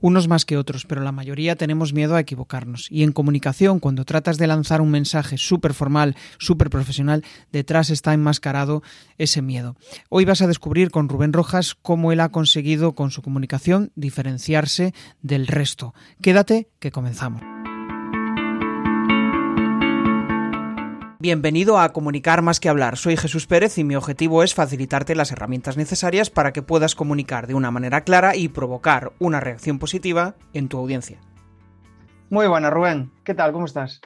Unos más que otros, pero la mayoría tenemos miedo a equivocarnos. Y en comunicación, cuando tratas de lanzar un mensaje súper formal, súper profesional, detrás está enmascarado ese miedo. Hoy vas a descubrir con Rubén Rojas cómo él ha conseguido con su comunicación diferenciarse del resto. Quédate que comenzamos. Bienvenido a Comunicar más que hablar. Soy Jesús Pérez y mi objetivo es facilitarte las herramientas necesarias para que puedas comunicar de una manera clara y provocar una reacción positiva en tu audiencia. Muy buena, Rubén. ¿Qué tal? ¿Cómo estás?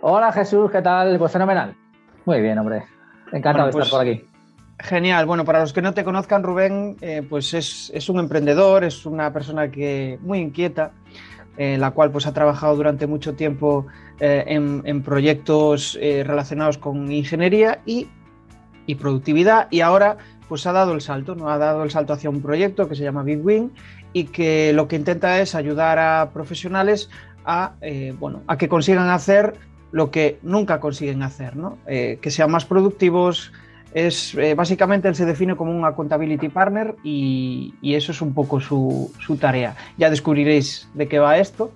Hola Jesús, ¿qué tal? Pues fenomenal. Muy bien, hombre. Encantado de estar pues por aquí. Genial. Bueno, para los que no te conozcan, Rubén, eh, pues es, es, un emprendedor, es una persona que muy inquieta, eh, la cual pues ha trabajado durante mucho tiempo eh, en, proyectos eh, relacionados con ingeniería y, productividad y ahora pues ha dado el salto, ¿no? ha dado el salto hacia un proyecto que se llama Big Wing y que lo que intenta es ayudar a profesionales a, bueno, a que consigan hacer lo que nunca consiguen hacer, ¿no? que sean más productivos, es básicamente él se define como un accountability partner y, eso es un poco su, su, tarea. Ya descubriréis de qué va esto.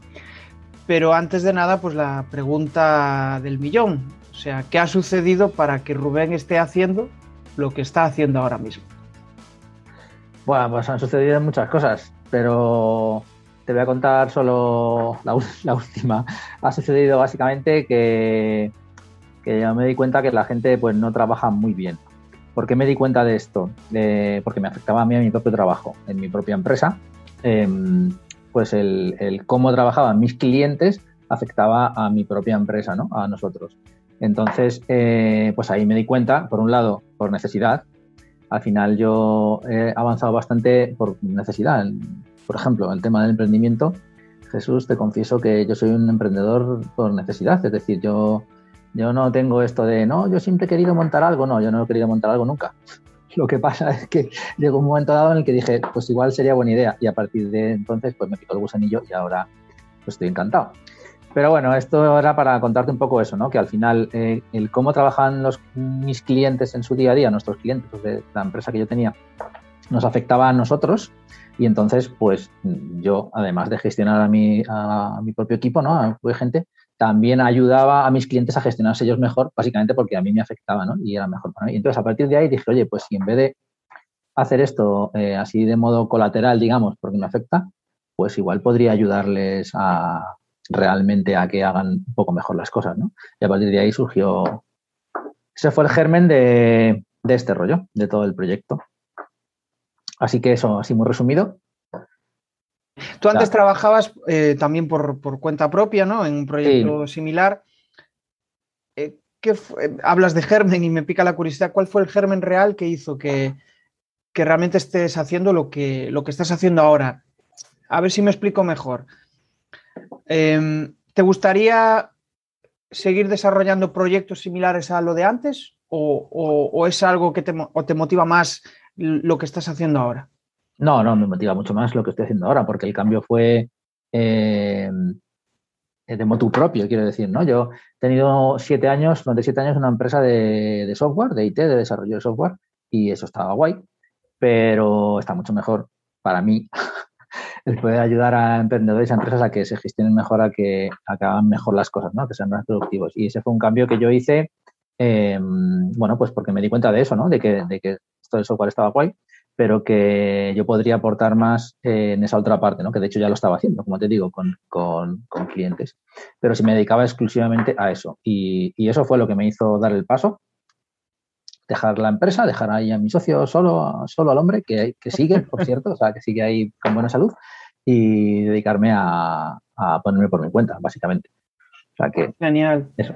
Pero antes de nada, pues la pregunta del millón. O sea, ¿qué ha sucedido para que Rubén esté haciendo lo que está haciendo ahora mismo? Bueno, pues han sucedido muchas cosas, pero te voy a contar solo la, última. Ha sucedido básicamente que, que yo me di cuenta que la gente pues no trabaja muy bien. ¿Por qué me di cuenta de esto? porque me afectaba a mí a mi propio trabajo, en mi propia empresa. Em, pues el, cómo trabajaban mis clientes afectaba a mi propia empresa, ¿no? A nosotros. Entonces, eh, pues ahí me di cuenta, por un lado, por necesidad. Al final yo he avanzado bastante por necesidad. Por ejemplo, el tema del emprendimiento. Jesús, te confieso que yo soy un emprendedor por necesidad. Es decir, yo, yo no tengo esto de, no, yo siempre he querido montar algo. No, yo no he querido montar algo nunca. Lo que pasa es que llegó un momento dado en el que dije, pues igual sería buena idea. Y a partir de entonces, pues me quitó el gusanillo y ahora pues estoy encantado. Pero bueno, esto era para contarte un poco eso, ¿no? Que al final, eh, el cómo trabajan los, mis clientes en su día a día, nuestros clientes pues, de la empresa que yo tenía, nos afectaba a nosotros. Y entonces, pues yo, además de gestionar a mi, a mi propio equipo, ¿no? A mi gente, también ayudaba a mis clientes a gestionarse ellos mejor, básicamente porque a mí me afectaba, ¿no? Y era mejor para mí. Entonces, a partir de ahí dije, oye, pues si en vez de hacer esto eh, así de modo colateral, digamos, porque me afecta, pues igual podría ayudarles a realmente a que hagan un poco mejor las cosas, ¿no? Y a partir de ahí surgió, ese fue el germen de, de este rollo, de todo el proyecto. Así que eso, así muy resumido, Tú antes trabajabas eh, también por, cuenta propia, ¿no? En un proyecto similar. Eh, ¿qué hablas de germen y me pica la curiosidad. ¿Cuál fue el germen real que hizo que, realmente estés haciendo lo que, lo que estás haciendo ahora? A ver si me explico mejor. Em, ¿Te gustaría seguir desarrollando proyectos similares a lo de antes? ¿O, es algo que te, te motiva más lo que estás haciendo ahora? No, no, me motiva mucho más lo que estoy haciendo ahora, porque el cambio fue eh, de motu propio, quiero decir, ¿no? Yo he tenido siete años, durante siete años, una empresa de, software, de IT, de desarrollo de software, y eso estaba guay, pero está mucho mejor para mí el poder ayudar a emprendedores y a empresas a que se gestionen mejor, a que, hagan mejor las cosas, ¿no? Que sean más productivos. Y ese fue un cambio que yo hice, eh, bueno, pues porque me di cuenta de eso, ¿no? De que, de que esto del software estaba guay pero que yo podría aportar más en esa otra parte, ¿no? que de hecho ya lo estaba haciendo, como te digo, con, clientes. Pero si me dedicaba exclusivamente a eso. Y, eso fue lo que me hizo dar el paso, dejar la empresa, dejar ahí a mi socio solo, solo al hombre, que, que sigue, por cierto, o sea, que sigue ahí con buena salud, y dedicarme a, a ponerme por mi cuenta, básicamente. O sea que... Genial. Eso.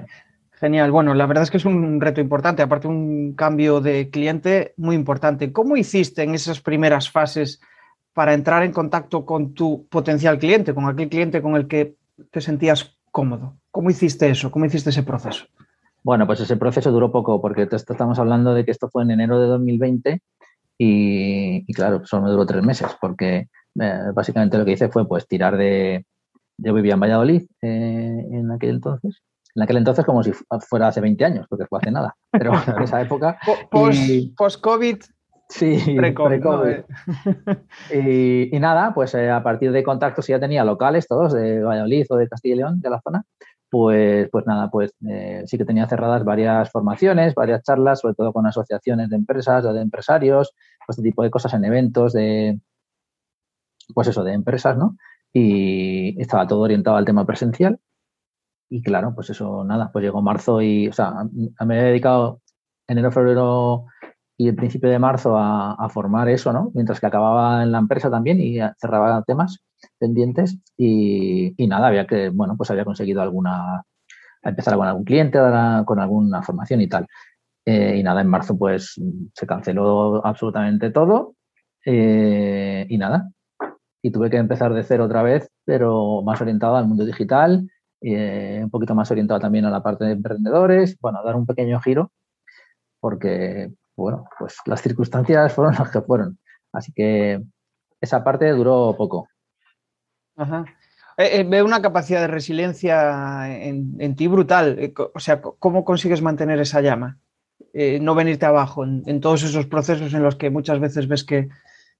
Genial. Bueno, la verdad es que es un reto importante, aparte un cambio de cliente muy importante. ¿Cómo hiciste en esas primeras fases para entrar en contacto con tu potencial cliente, con aquel cliente con el que te sentías cómodo? ¿Cómo hiciste eso? ¿Cómo hiciste ese proceso? Bueno, pues ese proceso duró poco porque estamos hablando de que esto fue en enero de 2020 y, claro, solo duró tres meses porque eh, básicamente lo que hice fue pues tirar de... Yo vivía en Valladolid eh, en aquel entonces en aquel entonces como si fuera hace 20 años, porque fue hace nada, pero en esa época. Post-COVID, Sí, pre-COVID. Eh. y, nada, pues eh, a partir de contactos ya tenía locales todos de Valladolid o de Castilla y León, de la zona, pues, pues nada, pues eh, sí que tenía cerradas varias formaciones, varias charlas, sobre todo con asociaciones de empresas, de empresarios, pues este tipo de cosas en eventos de, pues eso, de empresas, ¿no? Y estaba todo orientado al tema presencial. Y claro, pues eso, nada, pues llegó marzo y, o sea, me he dedicado enero, febrero y el principio de marzo a, formar eso, ¿no? Mientras que acababa en la empresa también y cerraba temas pendientes y, nada, había que, bueno, pues había conseguido alguna, empezar con algún cliente, con alguna formación y tal. Eh, y nada, en marzo pues se canceló absolutamente todo eh, y nada. Y tuve que empezar de cero otra vez, pero más orientado al mundo digital, eh, un poquito más orientado también a la parte de emprendedores, bueno, dar un pequeño giro, porque, bueno, pues las circunstancias fueron las que fueron. Así que esa parte duró poco. Ajá. Eh, eh, veo una capacidad de resiliencia en, ti brutal. Eh, o sea, ¿cómo consigues mantener esa llama? no venirte abajo en, todos esos procesos en los que muchas veces ves que,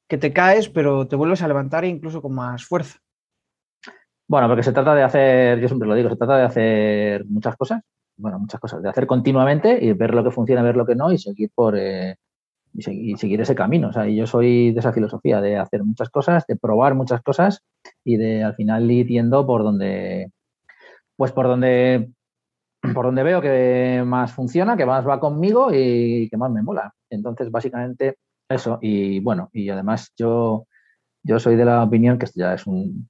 te caes, pero te vuelves a levantar incluso con más fuerza. Bueno, porque se trata de hacer, yo siempre lo digo, se trata de hacer muchas cosas, bueno, muchas cosas, de hacer continuamente y ver lo que funciona, ver lo que no y seguir por, y, seguir ese camino. O sea, yo soy de esa filosofía de hacer muchas cosas, de probar muchas cosas y de al final ir yendo por donde, pues por donde, por donde veo que más funciona, que más va conmigo y que más me mola. Entonces, básicamente eso. Y bueno, y además yo, yo soy de la opinión que esto ya es un,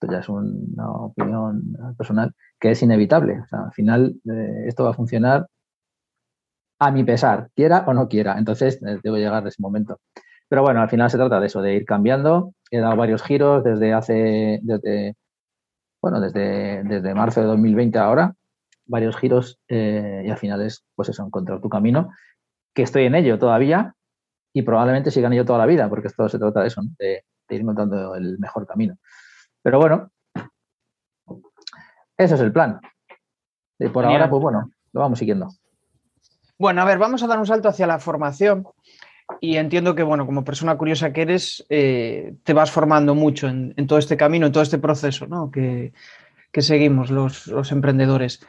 esto ya es una opinión personal, que es inevitable. Al final eh, esto va a funcionar a mi pesar, quiera o no quiera. Entonces, eh, debo llegar a ese momento. Pero bueno, al final se trata de eso, de ir cambiando. He dado varios giros desde hace, desde, bueno, desde, desde marzo de 2020 ahora, varios giros eh, y al final es, pues eso, encontrar tu camino, que estoy en ello todavía y probablemente siga en ello toda la vida, porque esto se trata de eso, de, ir encontrando el mejor camino. Pero bueno, eso es el plan. Y por ahora, pues bueno, lo vamos siguiendo. Bueno, a ver, vamos a dar un salto hacia la formación y entiendo que, bueno, como persona curiosa que eres, eh, te vas formando mucho en, todo este camino, en todo este proceso ¿no? que, seguimos los, emprendedores.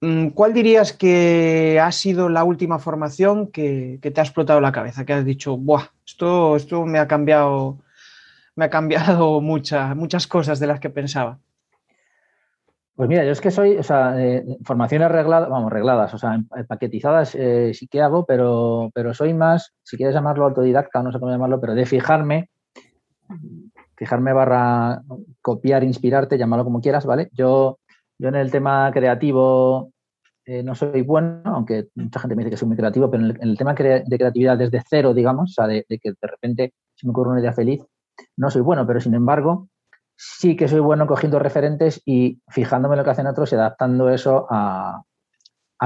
Mm, ¿Cuál dirías que ha sido la última formación que, te ha explotado la cabeza? Que has dicho, Buah, esto, esto me ha cambiado, me ha cambiado muchas cosas de las que pensaba. Pues mira, yo es que soy, o sea, formaciones regladas, vamos, regladas, o sea, paquetizadas eh, sí que hago, pero, pero soy más, si quieres llamarlo autodidacta, no sé cómo llamarlo, pero de fijarme, fijarme barra copiar, inspirarte, llamarlo como quieras, ¿vale? Yo, yo en el tema creativo eh, no soy bueno, aunque mucha gente me dice que soy muy creativo, pero en el, tema de creatividad desde cero, digamos, o sea, de que de repente se me ocurre una idea feliz, no soy bueno, pero sin embargo, sí que soy bueno cogiendo referentes y fijándome en lo que hacen otros y adaptando eso a,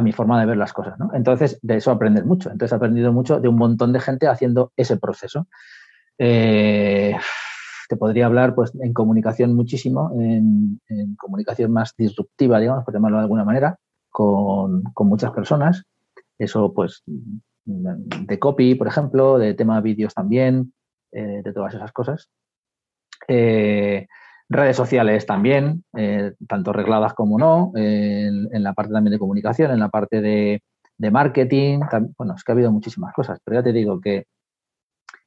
mi forma de ver las cosas. ¿no? Entonces, de eso aprender mucho. Entonces, he aprendido mucho de un montón de gente haciendo ese proceso. Eh, te podría hablar pues, en comunicación muchísimo, en, comunicación más disruptiva, digamos, por llamarlo de alguna manera, con, muchas personas. Eso, pues, de copy, por ejemplo, de tema vídeos también, eh, de todas esas cosas. Eh, Redes sociales también, eh, tanto regladas como no, en, la parte también de comunicación, en la parte de, marketing. bueno, es que ha habido muchísimas cosas, pero ya te digo que,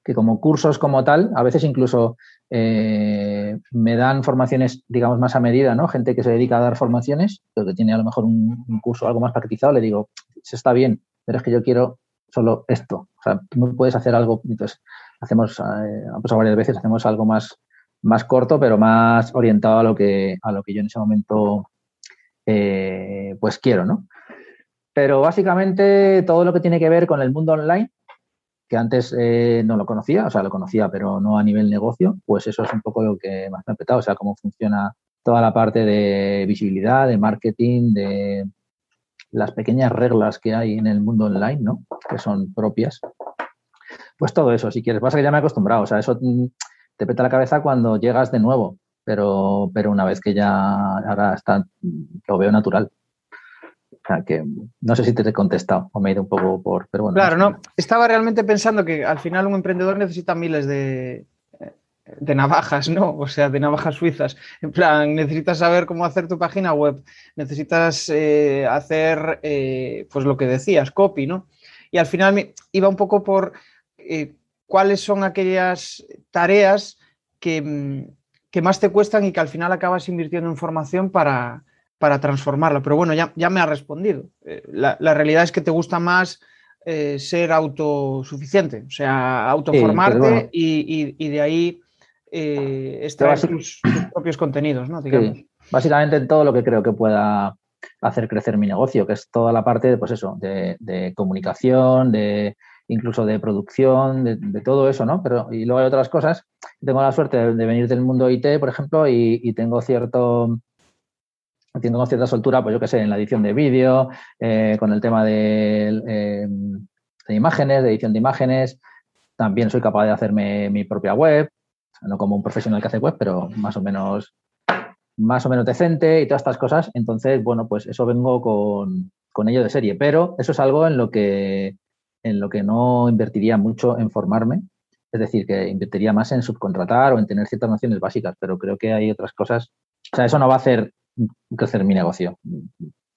que como cursos como tal, a veces incluso me dan formaciones, digamos, más a medida, ¿no? Gente que se dedica a dar formaciones, pero que tiene a lo mejor un, curso algo más paquetizado, le digo, se está bien, pero es que yo quiero solo esto. O sea, tú puedes hacer algo, entonces hacemos, eh, varias veces, hacemos algo más más corto, pero más orientado a lo que, a lo que yo en ese momento eh, pues quiero, ¿no? Pero básicamente todo lo que tiene que ver con el mundo online, que antes eh, no lo conocía, o sea, lo conocía, pero no a nivel negocio, pues eso es un poco lo que más me ha petado, o sea, cómo funciona toda la parte de visibilidad, de marketing, de las pequeñas reglas que hay en el mundo online, ¿no? Que son propias. Pues todo eso, si quieres. Pasa que ya me he acostumbrado, o sea, eso mm, te peta la cabeza cuando llegas de nuevo, pero, pero una vez que ya ahora está, lo veo natural. O sea, que no sé si te he contestado o me he ido un poco por... Pero bueno, claro, no. Estaba realmente pensando que al final un emprendedor necesita miles de, de navajas, ¿no? O sea, de navajas suizas. En plan, necesitas saber cómo hacer tu página web, necesitas eh, hacer, eh, pues lo que decías, copy, ¿no? Y al final me iba un poco por eh, cuáles son aquellas tareas que, mm, que, más te cuestan y que al final acabas invirtiendo en formación para, para transformarla. Pero bueno, ya, ya me ha respondido. La, la, realidad es que te gusta más ser autosuficiente, o sea, autoformarte sí, bueno. y, y, y de ahí eh, extraer sus, sus, propios contenidos, ¿no? Digamos. Sí. Básicamente en todo lo que creo que pueda hacer crecer mi negocio, que es toda la parte de, pues eso, de, de comunicación, de incluso de producción, de, de, todo eso, ¿no? Pero, y luego hay otras cosas. Tengo la suerte de, de venir del mundo IT, por ejemplo, y, y, tengo cierto tengo cierta soltura, pues yo qué sé, en la edición de vídeo, eh, con el tema de, eh, de imágenes, de edición de imágenes. También soy capaz de hacerme mi propia web, no como un profesional que hace web, pero más o menos más o menos decente y todas estas cosas. Entonces, bueno, pues eso vengo con, con ello de serie. Pero eso es algo en lo que en lo que no invertiría mucho en formarme. Es decir, que invertiría más en subcontratar o en tener ciertas nociones básicas, pero creo que hay otras cosas. O sea, eso no va a hacer crecer mi negocio.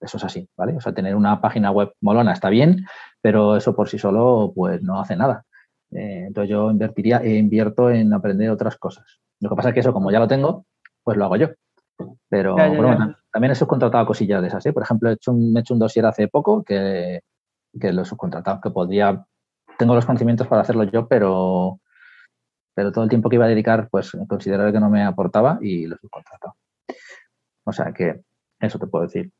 Eso es así, ¿vale? O sea, tener una página web molona está bien, pero eso por sí solo, pues no hace nada. Eh, entonces yo invertiría e invierto en aprender otras cosas. Lo que pasa es que eso, como ya lo tengo, pues lo hago yo. Pero ya, ya, bueno, ya. también he subcontratado cosillas de esas. ¿eh? Por ejemplo, he hecho un, he hecho un dossier hace poco que, que lo he subcontratado, que podría, tengo los conocimientos para hacerlo yo, pero, pero todo el tiempo que iba a dedicar, pues consideré que no me aportaba y lo he subcontratado. O sea que eso te puedo decir.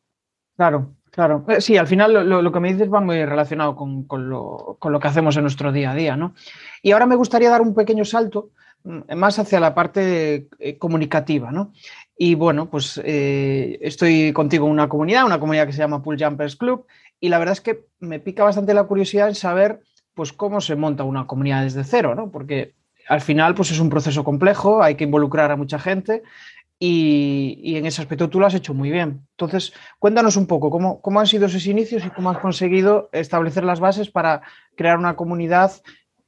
Claro, claro. Eh, sí, al final lo, que me dices va muy relacionado con, con, lo, con, lo, que hacemos en nuestro día a día, ¿no? Y ahora me gustaría dar un pequeño salto mm, más hacia la parte eh, comunicativa, ¿no? Y bueno, pues eh, estoy contigo en una comunidad, una comunidad que se llama Pool Jumpers Club, y la verdad es que me pica bastante la curiosidad en saber pues cómo se monta una comunidad desde cero, ¿no? Porque al final pues es un proceso complejo, hay que involucrar a mucha gente y, y, en ese aspecto tú lo has hecho muy bien. Entonces, cuéntanos un poco cómo, cómo han sido esos inicios y cómo has conseguido establecer las bases para crear una comunidad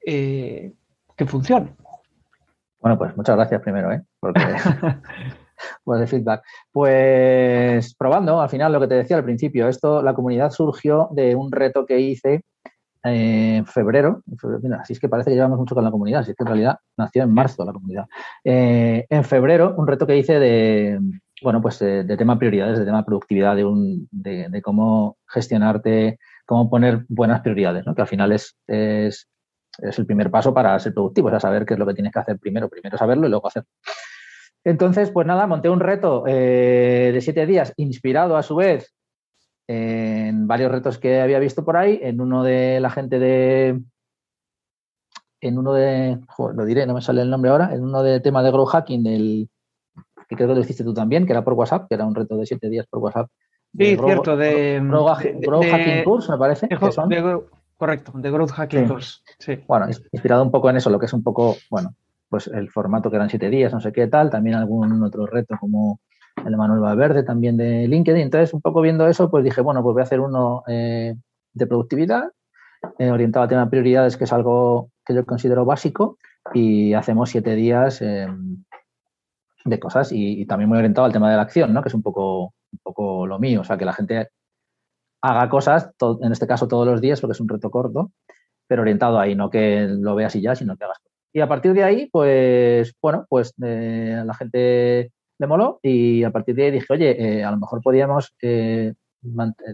eh, que funcione. Bueno, pues muchas gracias primero, ¿eh? Porque, por el feedback. Pues probando, al final lo que te decía al principio, esto, la comunidad surgió de un reto que hice en febrero, mira, así es que parece que llevamos mucho con la comunidad, así que en realidad nació en marzo la comunidad. Eh, en febrero, un reto que hice de, bueno, pues de, de tema prioridades, de tema productividad, de, un, de, cómo gestionarte, cómo poner buenas prioridades, ¿no? que al final es, es, es, el primer paso para ser productivo, o sea, saber qué es lo que tienes que hacer primero, primero saberlo y luego hacerlo. Entonces, pues nada, monté un reto eh, de siete días, inspirado a su vez en varios retos que había visto por ahí, en uno de la gente de. En uno de. Joder, lo diré, no me sale el nombre ahora. En uno de tema de Grow Hacking, del, que creo que lo hiciste tú también, que era por WhatsApp, que era un reto de siete días por WhatsApp. Sí, grow, cierto, de. Grow, grow de, Hacking Course, me parece. De, que son. De, correcto, de Growth Hacking sí. Course. Sí. Bueno, inspirado un poco en eso, lo que es un poco, bueno, pues el formato que eran siete días, no sé qué tal, también algún otro reto como el Manuel Valverde también de LinkedIn. Entonces, un poco viendo eso, pues dije, bueno, pues voy a hacer uno eh, de productividad, eh, orientado al tema de prioridades, que es algo que yo considero básico, y hacemos siete días eh, de cosas y, también muy orientado al tema de la acción, ¿no? que es un poco, un poco lo mío, o sea, que la gente haga cosas, en este caso todos los días, porque es un reto corto, pero orientado ahí, no que lo veas y ya, sino que hagas cosas. Y a partir de ahí, pues, bueno, pues eh, la gente le moló y a partir de ahí dije, oye, eh, a lo mejor podíamos eh,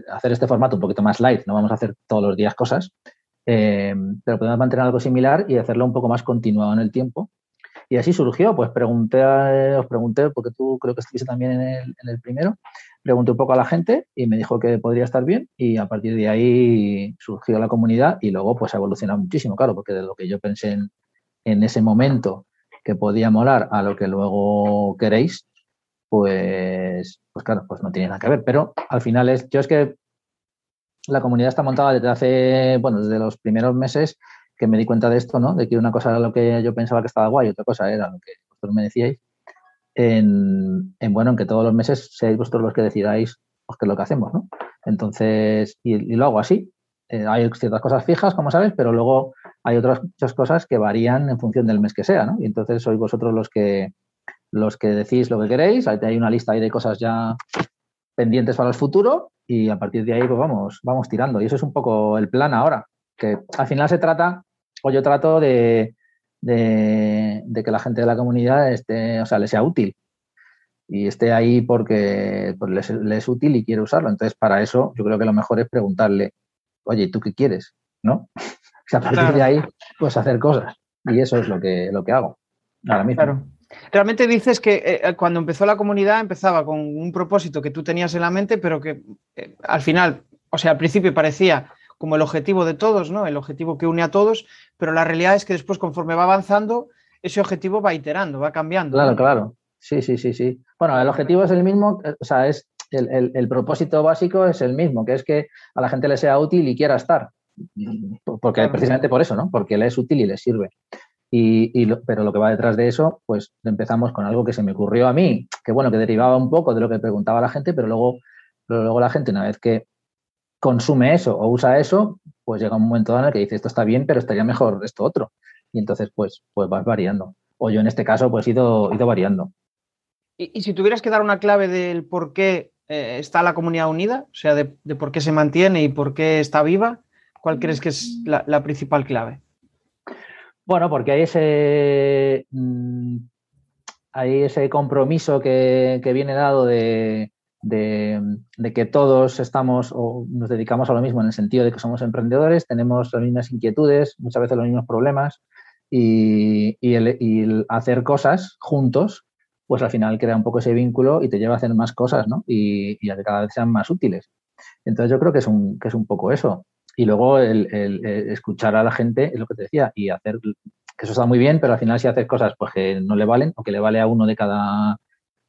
hacer este formato un poquito más light, no vamos a hacer todos los días cosas, eh, pero podemos mantener algo similar y hacerlo un poco más continuado en el tiempo. Y así surgió, pues pregunté, os pregunté, porque tú creo que estuviste también en el, en el, primero, pregunté un poco a la gente y me dijo que podría estar bien y a partir de ahí surgió la comunidad y luego pues ha evolucionado muchísimo, claro, porque de lo que yo pensé en, en ese momento que podía molar a lo que luego queréis, pues, pues claro, pues no tiene nada que ver. Pero al final es, yo es que la comunidad está montada desde hace, bueno, desde los primeros meses que me di cuenta de esto, ¿no? De que una cosa era lo que yo pensaba que estaba guay, otra cosa era lo que vosotros me decíais. En, en bueno, en que todos los meses seáis vosotros los que decidáis pues, qué lo que hacemos, ¿no? Entonces, y, lo hago así. Eh, hay ciertas cosas fijas, como sabes, pero luego hay otras muchas cosas que varían en función del mes que sea, ¿no? Y entonces sois vosotros los que los que decís lo que queréis. Hay una lista ahí de cosas ya pendientes para el futuro y a partir de ahí pues vamos, vamos tirando. Y eso es un poco el plan ahora, que al final se trata, o yo trato de, de, que la gente de la comunidad esté, o sea, le sea útil y esté ahí porque pues, le, es útil y quiere usarlo. Entonces, para eso yo creo que lo mejor es preguntarle, oye, ¿tú qué quieres? ¿No? a partir de ahí, pues hacer cosas. Y eso es lo que, lo que hago ahora mismo. Claro. Realmente dices que eh, eh, cuando empezó la comunidad empezaba con un propósito que tú tenías en la mente, pero que eh, al final, o sea, al principio parecía como el objetivo de todos, ¿no? El objetivo que une a todos, pero la realidad es que después, conforme va avanzando, ese objetivo va iterando, va cambiando. Claro, claro. Sí, sí, sí, sí. Bueno, el objetivo es el mismo, o sea, es el, propósito básico es el mismo, que es que a la gente le sea útil y quiera estar. Porque precisamente por eso, ¿no? Porque le es útil y le sirve. Y, pero lo que va detrás de eso, pues empezamos con algo que se me ocurrió a mí, que bueno, que derivaba un poco de lo que preguntaba la gente, pero luego, luego la gente, una vez que consume eso o usa eso, pues llega un momento en el que dice esto está bien, pero estaría mejor esto otro. Y entonces, pues, pues vas variando. O yo en este caso, pues he ido, ido variando. ¿Y, si tuvieras que dar una clave del por qué eh, está la comunidad unida, o sea, de, por qué se mantiene y por qué está viva, ¿cuál crees que es la, principal clave? Bueno, porque hay ese, mm, hay ese compromiso que, viene dado de, que todos estamos o nos dedicamos a lo mismo en el sentido de que somos emprendedores, tenemos las mismas inquietudes, muchas veces los mismos problemas y, el, hacer cosas juntos pues al final crea un poco ese vínculo y te lleva a hacer más cosas, ¿no? Y, a que cada vez sean más útiles. Entonces yo creo que es un, que es un poco eso. Y luego el, escuchar a la gente, es lo que te decía, y hacer, que eso está muy bien, pero al final si haces cosas pues que no le valen o que le vale a uno de cada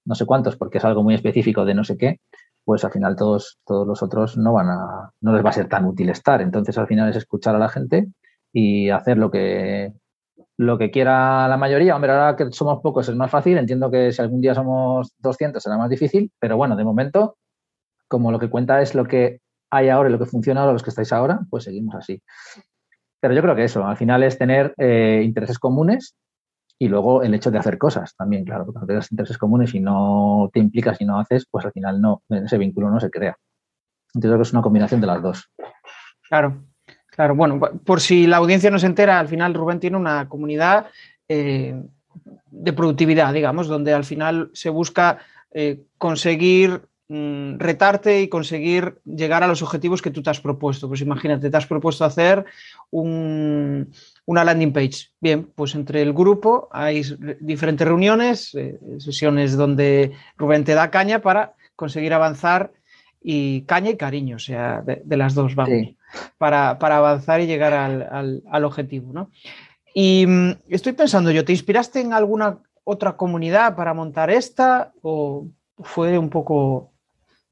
no sé cuántos porque es algo muy específico de no sé qué, pues al final todos, todos los otros no van a, no les va a ser tan útil estar. Entonces al final es escuchar a la gente y hacer lo que, lo que quiera la mayoría. Hombre, ahora que somos pocos es más fácil. Entiendo que si algún día somos 200 será más difícil, pero bueno, de momento, como lo que cuenta es lo que hay ahora y lo que funciona ahora, los que estáis ahora, pues seguimos así. Pero yo creo que eso, al final es tener eh, intereses comunes y luego el hecho de hacer cosas también, claro, porque no tienes intereses comunes y no te implicas y no haces, pues al final no, ese vínculo no se crea. Entonces creo que es una combinación de las dos. Claro, Claro, bueno, por si la audiencia no se entera, al final Rubén tiene una comunidad eh, de productividad, digamos, donde al final se busca eh, conseguir mm, retarte y conseguir llegar a los objetivos que tú te has propuesto. Pues imagínate, te has propuesto hacer una landing page. Bien, pues entre el grupo hay diferentes reuniones, eh, sesiones donde Rubén te da caña para conseguir avanzar y caña y cariño, o sea, de, las dos, vamos para, avanzar y llegar al, objetivo. ¿no? Y mm, estoy pensando yo, ¿te inspiraste en alguna otra comunidad para montar esta o fue un poco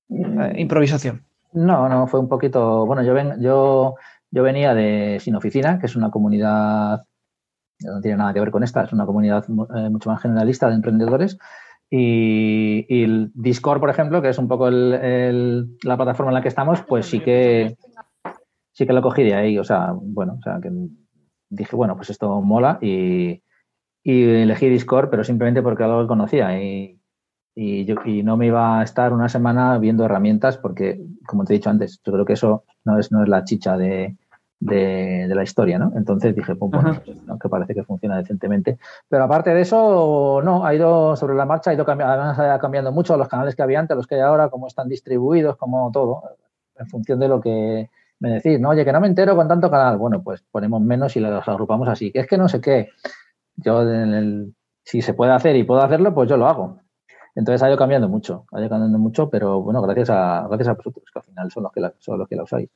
eh, improvisación? No, no, fue un poquito, bueno, yo, ven, yo, yo venía de Sin Oficina, que es una comunidad, no tiene nada que ver con esta, es una comunidad eh, mucho más generalista de emprendedores. Y, el Discord, por ejemplo, que es un poco la plataforma en la que estamos, pues sí que, sí que lo cogí de ahí, o sea, bueno, o sea, que dije, bueno, pues esto mola y, elegí Discord, pero simplemente porque algo conocía y, y, yo, y no me iba a estar una semana viendo herramientas porque, como te he dicho antes, yo creo que eso no es, no es la chicha de, la historia, ¿no? Entonces dije, pues bueno, pues, que parece que funciona decentemente. Pero aparte de eso, no, ha ido sobre la marcha, ha ido cambiando, además ha cambiando mucho los canales que había antes, los que hay ahora, cómo están distribuidos, como todo, en función de lo que me decís, no, oye, que no me entero con tanto canal. Bueno, pues ponemos menos y los agrupamos así. Que es que no sé qué. Yo, en el, si se puede hacer y puedo hacerlo, pues yo lo hago. Entonces ha ido cambiando mucho, ha ido cambiando mucho, pero bueno, gracias a, gracias a vosotros, que al final son los que la, son los que la usáis.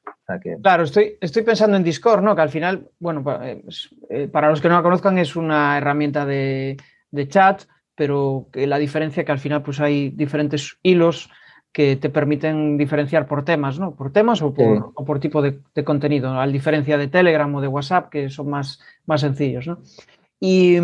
Claro, estoy, estoy pensando en Discord, ¿no? Que al final, bueno, eh, eh, para los que no la conozcan, es una herramienta de, de chat, pero que la diferencia es que al final pues hay diferentes hilos que te permiten diferenciar por temas, ¿no? Por temas o por, tipo de, contenido, a diferencia de Telegram o de WhatsApp, que son más, más sencillos, ¿no? Y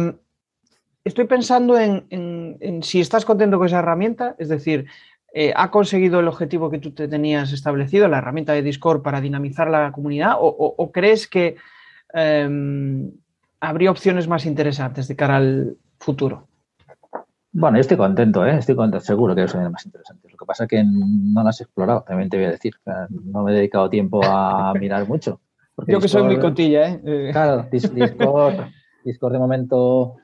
estoy pensando en, si estás contento con esa herramienta, es decir, eh, ¿ha conseguido el objetivo que tú te tenías establecido, la herramienta de Discord, para dinamizar la comunidad? ¿O, crees que em, habría opciones más interesantes de cara al futuro? Bueno, yo estoy contento, ¿eh? estoy contento, seguro que eso más interesante. Lo que pasa es que no las he explorado, también te voy a decir. No me he dedicado tiempo a mirar mucho. Yo que soy muy cotilla. ¿eh? Claro, Discord, Discord de momento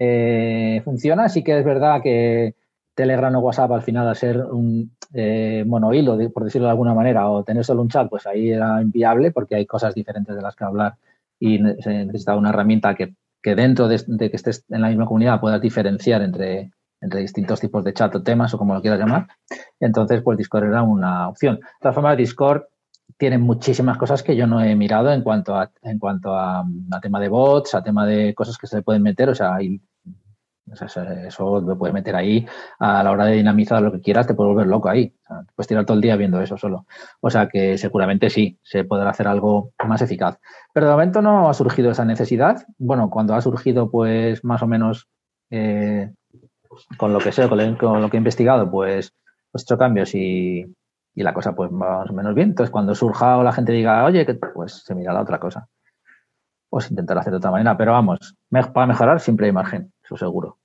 eh, funciona. Sí que es verdad que Telegram o WhatsApp al final, al ser un eh, monohilo, por decirlo de alguna manera, o tener solo un chat, pues ahí era inviable porque hay cosas diferentes de las que hablar y se necesita una herramienta que, dentro de, que estés en la misma comunidad puedas diferenciar entre, entre distintos tipos de chat o temas o como lo quieras llamar. Entonces, pues Discord era una opción. De todas formas, Discord tiene muchísimas cosas que yo no he mirado en cuanto a, en cuanto a, tema de bots, a tema de cosas que se pueden meter. O sea, hay, eso lo puedes meter ahí a la hora de dinamizar lo que quieras, te puedes volver loco ahí. puedes tirar todo el día viendo eso solo. O sea que seguramente sí, se podrá hacer algo más eficaz. Pero de momento no ha surgido esa necesidad. Bueno, cuando ha surgido, pues más o menos eh, con lo que sé, con lo, que he investigado, pues, pues he hecho cambios y, la cosa pues más o menos bien. Entonces, cuando surja o la gente diga, oye, que pues se mira la otra cosa. Pues intentar hacer de otra manera. Pero vamos, para mejorar siempre hay margen, eso seguro.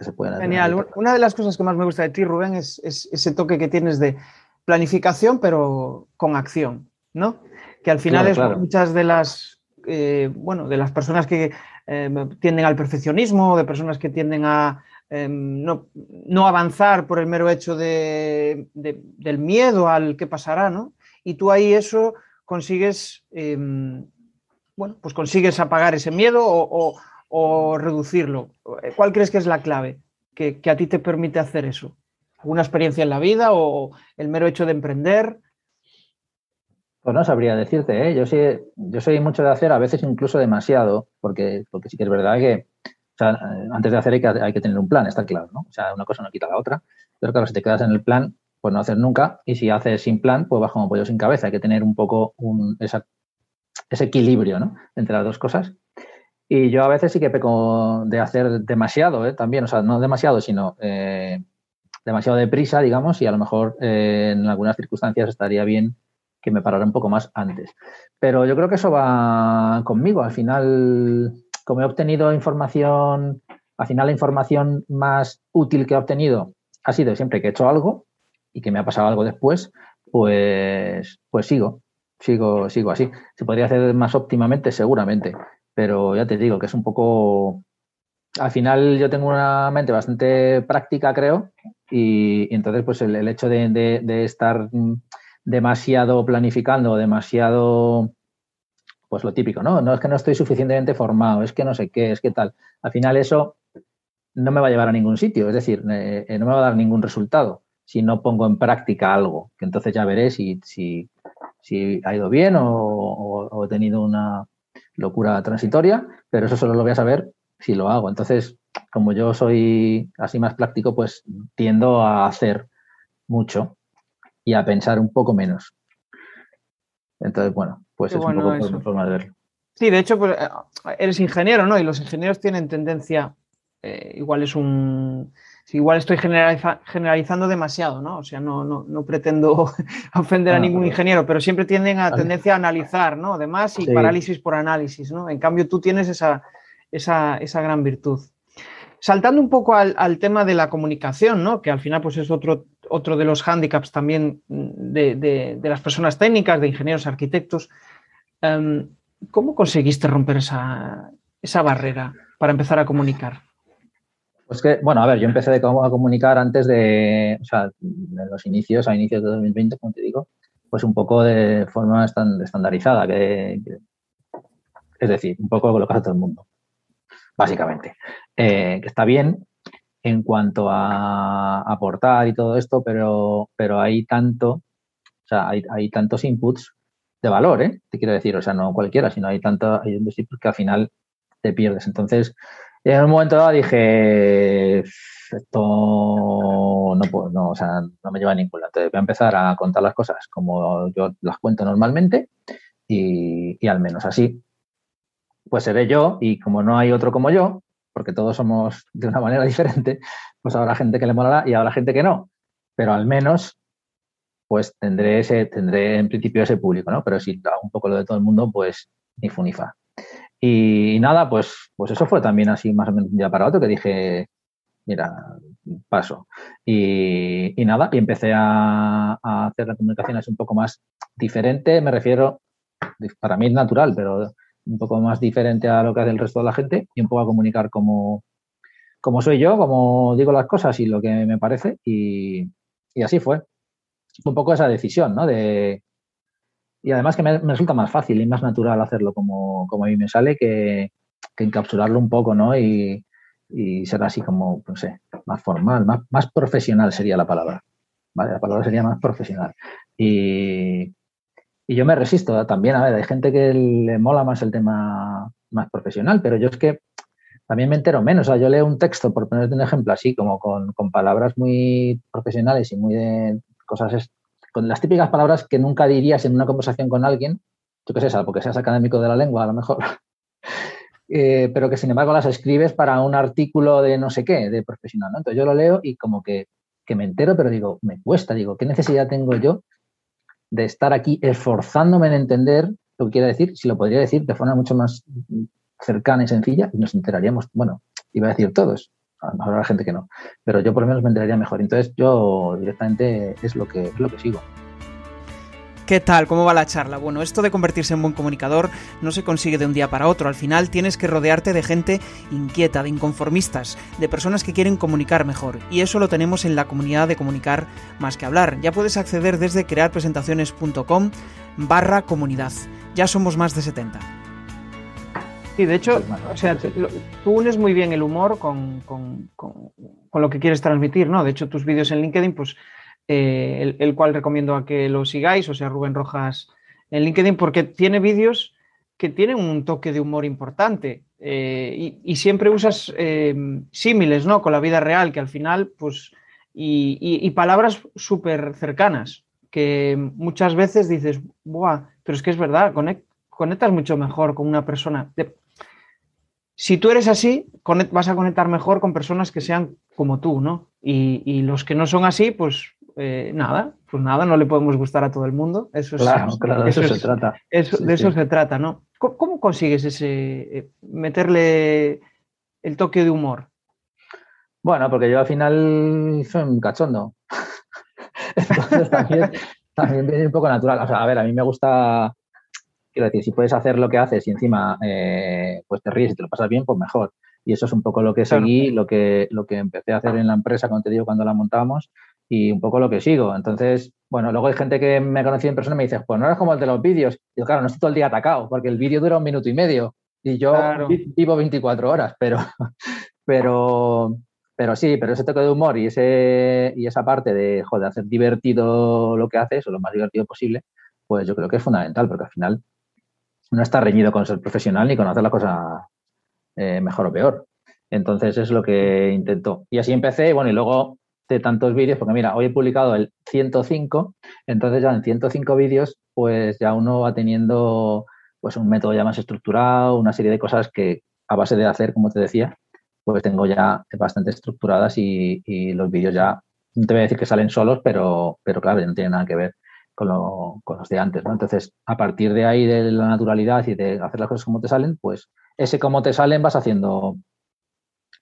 Que se puede Genial. Una de las cosas que más me gusta de ti, Rubén, es, ese toque que tienes de planificación, pero con acción, ¿no? Que al final es muchas de las, eh, bueno, de las personas que eh, tienden al perfeccionismo, de personas que tienden a Em, no, avanzar por el mero hecho de, del miedo al que pasará, ¿no? Y tú ahí eso consigues, em, bueno, pues consigues apagar ese miedo o, reducirlo. ¿Cuál crees que es la clave que, a ti te permite hacer eso? ¿Alguna experiencia en la vida o el mero hecho de emprender? Pues no sabría decirte, ¿eh? yo, sí, yo soy mucho de hacer, a veces incluso demasiado, porque, porque sí que es verdad que antes de hacer hay que, tener un plan, está claro, ¿no? O sea, una cosa no quita la otra. Pero claro, si te quedas en el plan, pues no haces nunca. Y si haces sin plan, pues vas como pollo sin cabeza. Hay que tener un poco un, ese equilibrio, ¿no? Entre las dos cosas. Y yo a veces sí que peco de hacer demasiado, ¿eh? También, o sea, no demasiado, sino eh, demasiado deprisa, digamos, y a lo mejor eh, en algunas circunstancias estaría bien que me parara un poco más antes. Pero yo creo que eso va conmigo. Al final, como he obtenido información, al final la información más útil que he obtenido ha sido siempre que he hecho algo y que me ha pasado algo después, pues, pues sigo, sigo, sigo así. Se podría hacer más óptimamente, seguramente, pero ya te digo que es un poco. Al final yo tengo una mente bastante práctica, creo, y, entonces pues el, hecho de, estar demasiado planificando, demasiado pues lo típico, ¿no? No es que no estoy suficientemente formado, es que no sé qué, es que tal. Al final eso no me va a llevar a ningún sitio, es decir, eh, no me va a dar ningún resultado si no pongo en práctica algo, que entonces ya veré si, si, ha ido bien o, he tenido una locura transitoria, pero eso solo lo voy a saber si lo hago. Entonces, como yo soy así más práctico, pues tiendo a hacer mucho y a pensar un poco menos. Entonces, bueno, pues es un poco forma de verlo. Sí, de hecho, pues, eh, eres ingeniero, ¿no? Y los ingenieros tienen tendencia, eh, igual es un, igual estoy generalizando demasiado, ¿no? O sea, no, no, pretendo ofender a ah, ningún ingeniero, pero siempre tienden a tendencia a analizar, ¿no? Además, y parálisis por análisis, ¿no? En cambio, tú tienes esa, esa, gran virtud. Saltando un poco al, tema de la comunicación, ¿no? Que al final, pues es otro, otro de los hándicaps también de, de las personas técnicas, de ingenieros, arquitectos. Em, ¿Cómo conseguiste romper esa, barrera para empezar a comunicar? Pues que, bueno, a ver, yo empecé a comunicar antes de, o sea, de los inicios, a inicios de 2020, como te digo, pues un poco de forma estandarizada, que, es decir, un poco lo que hace todo el mundo, básicamente. Eh, que está bien en cuanto a aportar y todo esto, pero, pero hay tanto, o sea, hay, hay tantos inputs de valor, ¿eh? Te quiero decir, o sea, no cualquiera, sino hay tanto, hay un que al final te pierdes. Entonces, en un momento dado dije, esto no puedo, no, o sea, no me lleva a ningún lado. Entonces voy a empezar a contar las cosas como yo las cuento normalmente y, al menos así, pues seré yo y como no hay otro como yo, porque todos somos de una manera diferente, pues habrá gente que le molará y habrá gente que no. pero al menos pues tendré ese, tendré en principio ese público, ¿no? Pero si hago un poco lo de todo el mundo, pues ni funifa. Y, nada, pues, pues eso fue también así más o menos un día para otro que dije, mira, paso. Y, nada, y empecé a, hacer la comunicación así un poco más diferente, me refiero, para mí es natural, pero un poco más diferente a lo que hace el resto de la gente y un poco a comunicar como, como soy yo, como digo las cosas y lo que me parece y, así fue. Un poco esa decisión, ¿no? De, y además que me, resulta más fácil y más natural hacerlo como, como a mí me sale que, encapsularlo un poco, ¿no? Y, ser así como, no sé, más formal, más, más profesional sería la palabra. ¿Vale? La palabra sería más profesional. Y, y yo me resisto también, a ver, hay gente que le mola más el tema más profesional, pero yo es que también me entero menos. O sea, yo leo un texto, por ponerte un ejemplo así, como con, palabras muy profesionales y muy de cosas, con las típicas palabras que nunca dirías en una conversación con alguien, tú qué sé, algo porque seas académico de la lengua, a lo mejor, eh, pero que sin embargo las escribes para un artículo de no sé qué, de profesional. Entonces yo lo leo y como que, que me entero, pero digo, me cuesta, digo, ¿qué necesidad tengo yo de estar aquí esforzándome en entender lo que quiere decir, si lo podría decir de forma mucho más cercana y sencilla y nos enteraríamos, bueno, iba a decir todos, habrá gente que no, pero yo por lo menos me enteraría mejor. Entonces yo directamente es lo que, es lo que sigo. ¿Qué tal? ¿Cómo va la charla? Bueno, esto de convertirse en buen comunicador no se consigue de un día para otro. Al final tienes que rodearte de gente inquieta, de inconformistas, de personas que quieren comunicar mejor. Y eso lo tenemos en la comunidad de comunicar más que hablar. Ya puedes acceder desde crearpresentaciones.com barra comunidad. Ya somos más de 70. Sí, de hecho, o sea, tú unes muy bien el humor con, con, lo que quieres transmitir, ¿no? De hecho, tus vídeos en LinkedIn, pues eh, el, cual recomiendo a que lo sigáis, o sea, Rubén Rojas en LinkedIn, porque tiene vídeos que tienen un toque de humor importante eh, y, siempre usas eh, símiles, ¿no? Con la vida real, que al final, pues, y, palabras súper cercanas, que muchas veces dices, ¡buah! Pero es que es verdad, conectas mucho mejor con una persona. Si tú eres así, vas a conectar mejor con personas que sean como tú, ¿no? y los que no son así, pues eh, nada, pues nada, no le podemos gustar a todo el mundo. Eso es, claro, claro, de eso, se trata. de eso se trata, ¿no? ¿Cómo, consigues ese eh, meterle el toque de humor? Bueno, porque yo al final soy un cachondo. Entonces también, también viene un poco natural. O sea, a ver, a mí me gusta, quiero decir, si puedes hacer lo que haces y encima eh, pues te ríes y te lo pasas bien, pues mejor. Y eso es un poco lo que seguí, lo, que, lo que empecé a hacer en la empresa, como te digo, cuando la montamos, y un poco lo que sigo. Entonces, bueno, luego hay gente que me ha conocido en persona y me dice, pues no eres como el de los vídeos. Digo, claro, no estoy todo el día atacado, porque el vídeo dura un minuto y medio y yo vivo 24 horas, pero, pero, pero sí, pero ese toque de humor y, ese, y esa parte de, joder, hacer divertido lo que haces o lo más divertido posible, pues yo creo que es fundamental, porque al final no está reñido con ser profesional ni con hacer la cosa eh, mejor o peor. Entonces es lo que intento. Y así empecé, bueno, y luego de tantos vídeos, porque mira, hoy he publicado el 105, entonces ya en 105 vídeos, pues ya uno va teniendo pues un método ya más estructurado, una serie de cosas que a base de hacer, como te decía, pues tengo ya bastante estructuradas y, los vídeos ya, no te voy a decir que salen solos, pero, pero claro, no tiene nada que ver con, los de antes, ¿no? Entonces, a partir de ahí, de la naturalidad y de hacer las cosas como te salen, pues ese como te salen vas haciendo,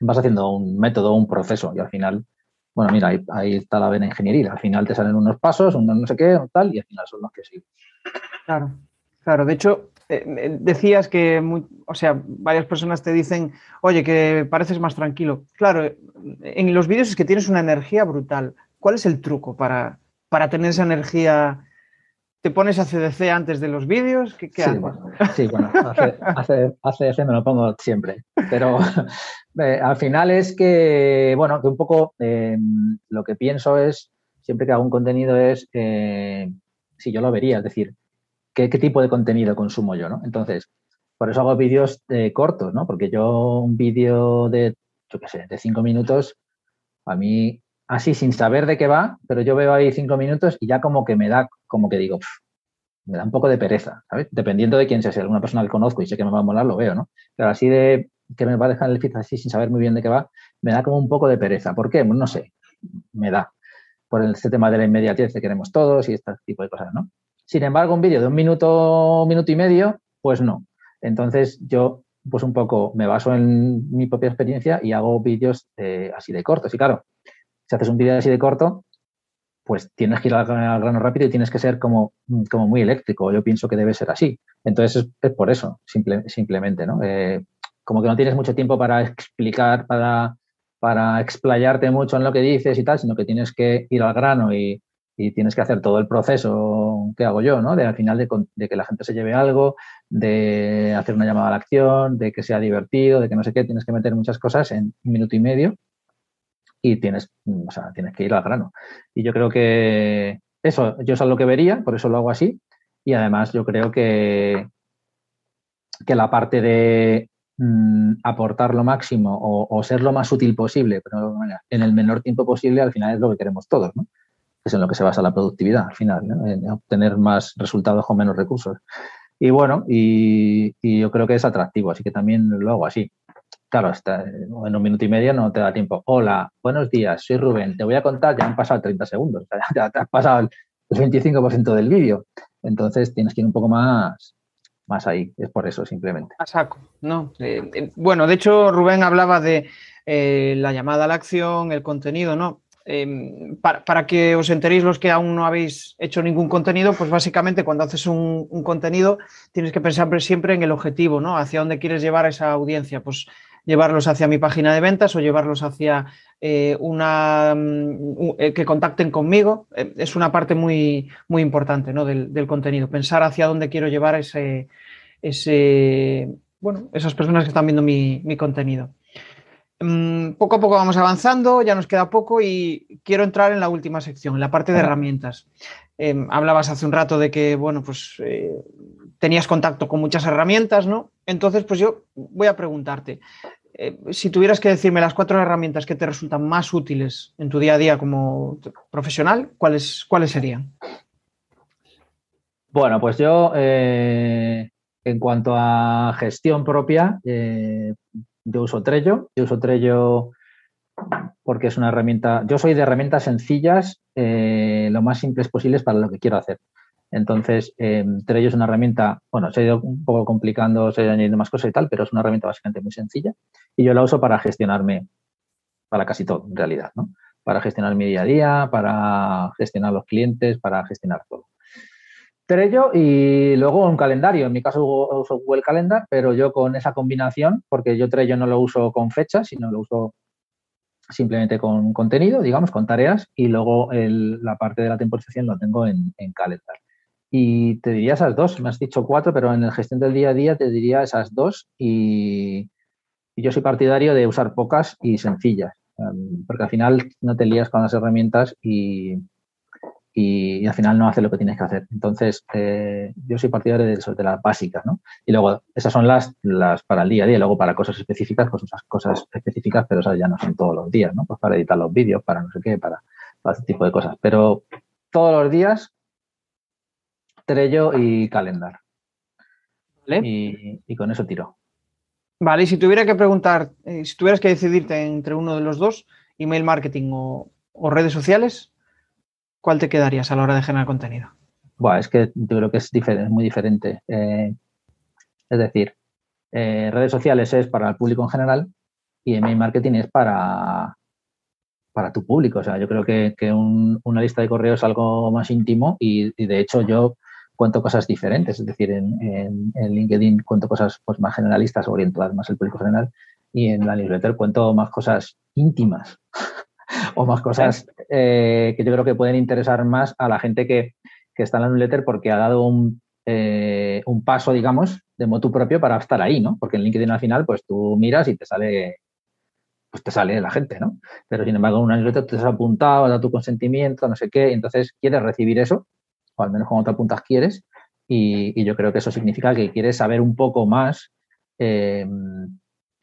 vas haciendo un método, un proceso y al final bueno, mira, ahí, está la vena ingeniería. Al final te salen unos pasos, unos no sé qué, tal, y al final son los que siguen. Claro, claro. De hecho, eh, eh, decías que, o sea, varias personas te dicen, oye, que pareces más tranquilo. Claro, en los vídeos es que tienes una energía brutal. ¿Cuál es el truco para, para tener esa energía ¿Te pones a CDC antes de los vídeos? ¿Qué, sí, Bueno, sí, bueno, ACDC me lo pongo siempre. Pero eh, al final es que, bueno, que un poco em, lo que pienso es, siempre que hago un contenido es, eh, si yo lo vería, es decir, ¿qué, tipo de contenido consumo yo, ¿no? Entonces, por eso hago vídeos eh, cortos, ¿no? Porque yo un vídeo de, yo qué sé, de cinco minutos, a mí así sin saber de qué va, pero yo veo ahí cinco minutos y ya como que me da, como que digo, me da un poco de pereza, ¿sabes? Dependiendo de quién sea, si alguna persona que conozco y sé que me va a molar, lo veo, ¿no? Pero así de que me va a dejar el feed así sin saber muy bien de qué va, me da como un poco de pereza. ¿Por qué? no sé, me da. por este tema de la inmediatez que queremos todos y este tipo de cosas, ¿no? Sin embargo, un vídeo de un minuto, minuto y medio, pues no. Entonces yo, pues un poco me baso en mi propia experiencia y hago vídeos eh, así de cortos. Y claro, si haces un vídeo así de corto, pues tienes que ir al, grano rápido y tienes que ser como, como muy eléctrico. Yo pienso que debe ser así. Entonces es, por eso, simplemente, ¿no? Eh, como que no tienes mucho tiempo para explicar, para, para explayarte mucho en lo que dices y tal, sino que tienes que ir al grano y, y tienes que hacer todo el proceso que hago yo, ¿no? De al final de, que la gente se lleve algo, de hacer una llamada a la acción, de que sea divertido, de que no sé qué, tienes que meter muchas cosas en un minuto y medio y tienes, o sea, tienes que ir al grano. Y yo creo que eso, yo es lo que vería, por eso lo hago así. Y además yo creo que, que la parte de mm, aportar lo máximo o, ser lo más útil posible, pero en el menor tiempo posible, al final es lo que queremos todos, ¿no? Es en lo que se basa la productividad, al final, en obtener más resultados con menos recursos. Y bueno, y yo creo que es atractivo, así que también lo hago así. Claro, en un minuto y medio no te da tiempo. Hola, buenos días, soy Rubén. Te voy a contar, ya han pasado 30 segundos, ya te has pasado el 25% del vídeo. Entonces tienes que ir un poco más, más ahí. Es por eso, simplemente. A saco, ¿no? Eh, eh, bueno, de hecho, Rubén hablaba de eh, la llamada a la acción, el contenido, ¿no? Em, para, que os enteréis los que aún no habéis hecho ningún contenido, pues básicamente cuando haces un, un, contenido tienes que pensar siempre en el objetivo, ¿no? Hacia dónde quieres llevar a esa audiencia. Pues llevarlos hacia mi página de ventas o llevarlos hacia eh, una mm, eh, que contacten conmigo. Eh, es una parte muy, muy importante del, contenido. Pensar hacia dónde quiero llevar ese, ese bueno, esas personas que están viendo mi, contenido. Mm, poco a poco vamos avanzando, ya nos queda poco y quiero entrar en la última sección, en la parte de herramientas. hablabas hace un rato de que, bueno, pues tenías contacto con muchas herramientas, ¿no? Entonces, pues yo voy a preguntarte, eh, si tuvieras que decirme las cuatro herramientas que te resultan más útiles en tu día a día como profesional, ¿cuáles, cuáles serían? Bueno, pues yo, eh, en cuanto a gestión propia, eh, yo uso Trello. Yo uso Trello porque es una herramienta, yo soy de herramientas sencillas, lo más simples posibles para lo que quiero hacer. Entonces, eh, Trello es una herramienta, bueno, se ha ido un poco complicando, se ha ido añadiendo más cosas y tal, pero es una herramienta básicamente muy sencilla y yo la uso para gestionarme, para casi todo, en realidad, ¿no? Para gestionar mi día a día, para gestionar los clientes, para gestionar todo. Trello y luego un calendario. En mi caso uso Google Calendar, pero yo con esa combinación, porque yo Trello no lo uso con fechas, sino lo uso simplemente con contenido, digamos, con tareas, y luego la parte de la temporización lo tengo en, en Calendar. Y te diría esas dos, me has dicho cuatro, pero en la gestión del día a día te diría esas dos y, yo soy partidario de usar pocas y sencillas, em, porque al final no te lías con las herramientas y, y, al final no haces lo que tienes que hacer. Entonces, eh, yo soy partidario de, de las básicas, ¿no? Y luego, esas son las, las para el día a día, luego para cosas específicas, pues esas cosas específicas, pero esas ya no son todos los días, ¿no? Pues para editar los vídeos, para no sé qué, para, para tipo de cosas. Pero todos los días Trello y Calendar. Y, con eso tiro. Vale, y si tuviera que preguntar, eh, si tuvieras que decidirte entre uno de los dos, email marketing o, redes sociales, ¿cuál te quedarías a la hora de generar contenido? Bueno, es que yo creo que es, diferente, muy diferente. Eh, es decir, eh, redes sociales es para el público en general y email marketing es para, para tu público. O sea, yo creo que, una lista de correos es algo más íntimo y, y, de hecho yo cuento cosas diferentes, es decir, en, LinkedIn cuento cosas pues, más generalistas, orientadas más al público general, y en la newsletter cuento más cosas íntimas o más cosas eh, que yo creo que pueden interesar más a la gente que, está en la newsletter porque ha dado un, eh, un paso, digamos, de motu propio para estar ahí, ¿no? Porque en LinkedIn al final, pues tú miras y te sale pues te sale la gente, ¿no? Pero sin embargo, en una newsletter te has apuntado, has dado tu consentimiento, no sé qué, entonces quieres recibir eso o al menos cuando te apuntas quieres, y, yo creo que eso significa que quieres saber un poco más, eh,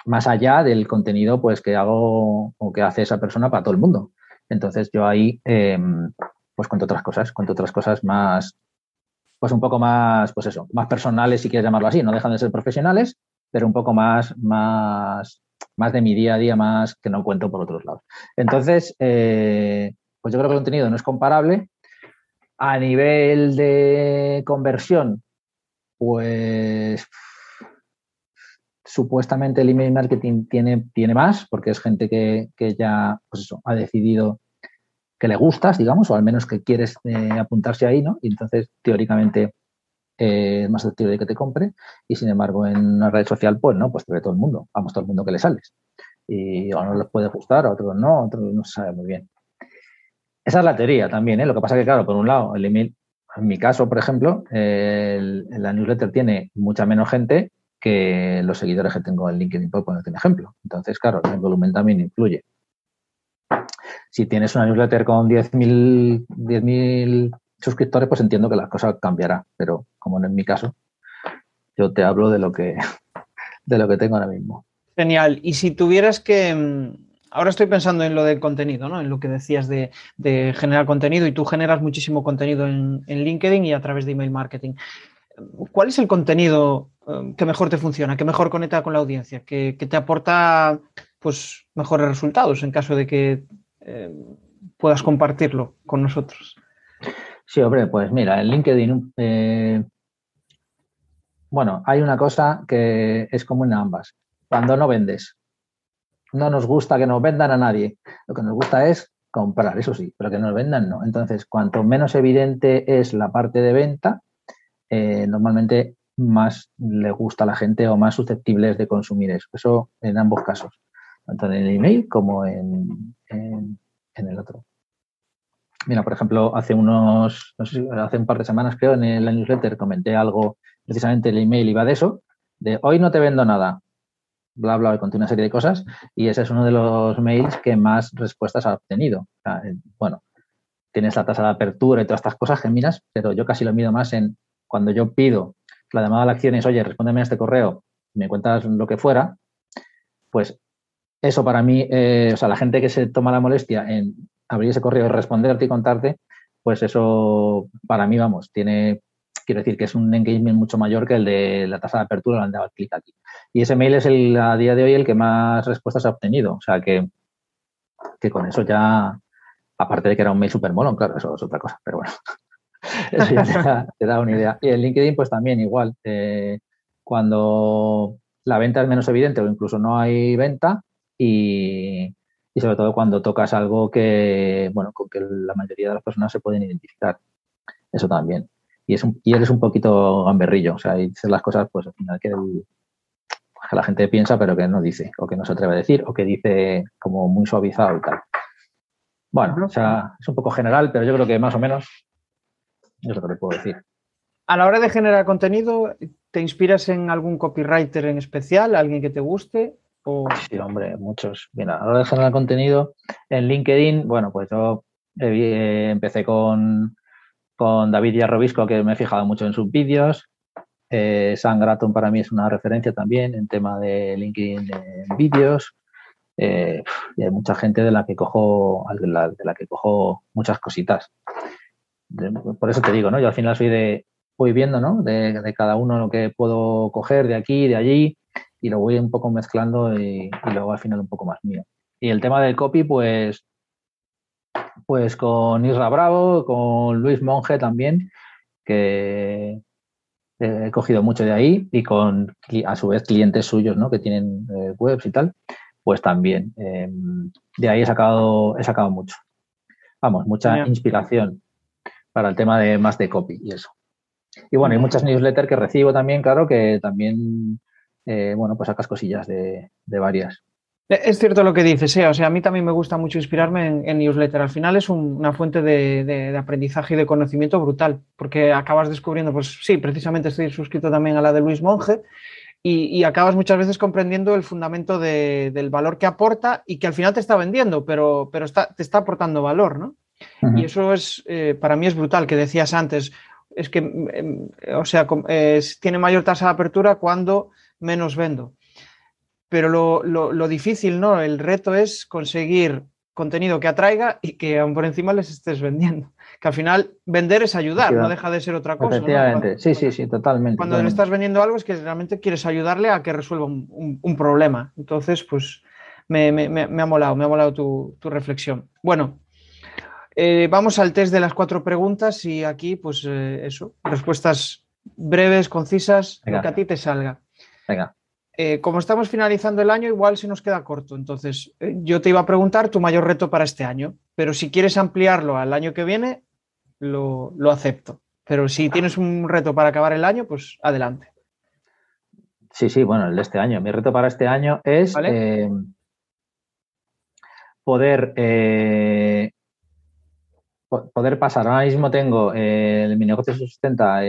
más allá del contenido pues, que hago o que hace esa persona para todo el mundo. Entonces yo ahí eh, pues cuento otras cosas, cuento otras cosas más, pues un poco más, pues eso, más personales si quieres llamarlo así, no dejan de ser profesionales, pero un poco más, más, más de mi día a día, más que no cuento por otros lados. Entonces, eh, pues yo creo que el contenido no es comparable. A nivel de conversión, pues supuestamente el email marketing tiene, tiene más, porque es gente que, ya pues ha decidido que le gustas, digamos, o al menos que quieres eh, apuntarse ahí, ¿no? Y entonces, teóricamente, eh, es más susceptible de que te compre. Y sin embargo, en una red social, pues no, pues te ve todo el mundo, vamos, todo el mundo que le sales. Y a unos les puede gustar, a otros no, a otros no se sabe muy bien. Esa es la teoría también, ¿eh? Lo que pasa que, claro, por un lado, el email, en mi caso, por ejemplo, la newsletter tiene mucha menos gente que los seguidores que tengo en LinkedIn, por ponerte un ejemplo. Entonces, claro, el volumen también influye. Si tienes una newsletter con 10.000 suscriptores, pues entiendo que la cosa cambiará, pero como no es mi caso, yo te hablo de lo que, de lo que tengo ahora mismo. Genial. Y si tuvieras que, ahora estoy pensando en lo del contenido, ¿no? En lo que decías de, generar contenido y tú generas muchísimo contenido en, LinkedIn y a través de email marketing. ¿Cuál es el contenido um, que mejor te funciona, que mejor conecta con la audiencia, que, te aporta pues, mejores resultados en caso de que eh, puedas compartirlo con nosotros? Sí, hombre, pues mira, en LinkedIn, eh, bueno, hay una cosa que es común a ambas. Cuando no vendes, no nos gusta que nos vendan a nadie. Lo que nos gusta es comprar, eso sí, pero que nos vendan no. Entonces, cuanto menos evidente es la parte de venta, eh, normalmente más le gusta a la gente o más susceptible es de consumir eso. Eso en ambos casos, tanto en el email como en, en, el otro. Mira, por ejemplo, hace unos, no sé, hace un par de semanas creo, en la newsletter comenté algo, precisamente el email iba de eso, de hoy no te vendo nada, bla, bla, conté una serie de cosas, y ese es uno de los mails que más respuestas ha obtenido. Eh, bueno, tienes la tasa de apertura y todas estas cosas que miras, pero yo casi lo mido más en cuando yo pido la llamada a la acción es, oye, respóndeme a este correo, me cuentas lo que fuera, pues eso para mí, eh, o sea, la gente que se toma la molestia en abrir ese correo y responderte y contarte, pues eso para mí, vamos, tiene, quiero decir que es un engagement mucho mayor que el de la tasa de apertura, donde dado clic aquí. Y ese mail es el, a día de hoy el que más respuestas ha obtenido, o sea que, que con eso ya, aparte de que era un mail súper mono, claro, eso es otra cosa, pero bueno. Eso te da, una idea. Y en LinkedIn, pues también igual. Eh, cuando la venta es menos evidente o incluso no hay venta y, sobre todo cuando tocas algo que, bueno, con que la mayoría de las personas se pueden identificar. Eso también. Y, es un, y eres un poquito gamberrillo, o sea, y dices las cosas, pues al final que, la gente piensa pero que no dice, o que no se atreve a decir, o que dice como muy suavizado y tal. Bueno, o sea, es un poco general, pero yo creo que más o menos es lo que puedo decir. A la hora de generar contenido, ¿te inspiras en algún copywriter en especial, alguien que te guste? O... Sí, hombre, muchos. Mira, a la hora de generar contenido en LinkedIn, bueno, pues yo eh, empecé con, con David Yarrobisco, que me he fijado mucho en sus vídeos. Eh, San Gratton para mí es una referencia también en tema de LinkedIn en vídeos. Eh, y hay mucha gente de la que cojo, de la que cojo muchas cositas por eso te digo, ¿no? Yo al final soy de, voy viendo, ¿no? De, cada uno lo que puedo coger de aquí, de allí, y lo voy un poco mezclando y, luego al final un poco más mío. Y el tema del copy, pues, pues con Isra Bravo, con Luis Monge también, que he cogido mucho de ahí, y con a su vez clientes suyos, ¿no? Que tienen eh, webs y tal, pues también. Em, de ahí he sacado, he sacado mucho. Vamos, mucha inspiración para el tema de más de copy y eso. Y bueno, hay muchas newsletters que recibo también, claro, que también, eh, bueno, pues sacas cosillas de, varias. Eh, es cierto lo que dices, ¿eh? o sea, a mí también me gusta mucho inspirarme en, newsletter. Al final es una fuente de, aprendizaje y de conocimiento brutal, porque acabas descubriendo, pues sí, precisamente estoy suscrito también a la de Luis Monge, y, acabas muchas veces comprendiendo el fundamento del valor que aporta y que al final te está vendiendo, pero, pero está, te está aportando valor, ¿no? Y eso es, eh, para mí es brutal, que decías antes, es que, em, o sea, tiene mayor tasa de apertura cuando menos vendo. Pero lo, difícil, ¿no? El reto es conseguir contenido que atraiga y que aún por encima les estés vendiendo. Que al final vender es ayudar, no deja de ser otra cosa. Efectivamente, sí, sí, sí, totalmente. Cuando le estás vendiendo algo es que realmente quieres ayudarle a que resuelva un, problema. Entonces, pues me, ha molado, me ha molado tu, tu reflexión. Bueno, Eh, vamos al test de las cuatro preguntas y aquí, pues eh, eso, respuestas breves, concisas, Venga. lo que a ti te salga. Venga. Eh, como estamos finalizando el año, igual se nos queda corto. Entonces, eh, yo te iba a preguntar tu mayor reto para este año, pero si quieres ampliarlo al año que viene, lo, lo acepto. Pero si tienes un reto para acabar el año, pues adelante. Sí, sí, bueno, el de este año. Mi reto para este año es Vale. eh, poder, eh, po- poder pasar. Ahora mismo tengo eh, mi negocio se sustenta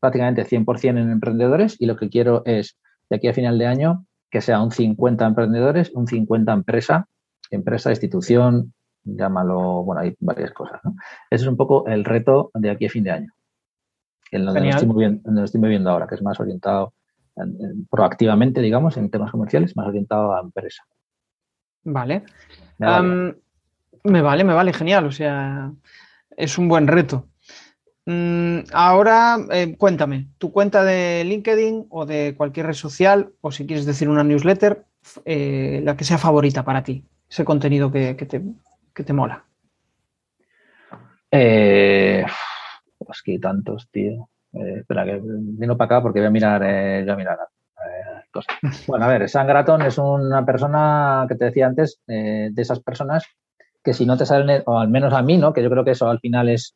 prácticamente 100% en emprendedores y lo que quiero es, de aquí a final de año, que sea un 50 emprendedores, un 50 empresa, empresa, institución, llámalo, bueno, hay varias cosas. ¿no? Ese es un poco el reto de aquí a fin de año. En donde lo estoy moviendo, donde lo estoy moviendo ahora, que es más orientado en- en- proactivamente, digamos, en temas comerciales, más orientado a empresa. Vale. Me vale. Me vale, me vale, genial. O sea, es un buen reto. Mm, ahora, eh, cuéntame, tu cuenta de LinkedIn o de cualquier red social, o si quieres decir una newsletter, eh, la que sea favorita para ti, ese contenido que, que te, que te mola. Eh, es que tantos, tío. Eh, espera, que vino para acá porque voy a mirar, eh, voy a mirar cosas. Bueno, a ver, Sangraton es una persona que te decía antes, de esas personas que si no te salen, o al menos a mí, ¿no? Que yo creo que eso al final es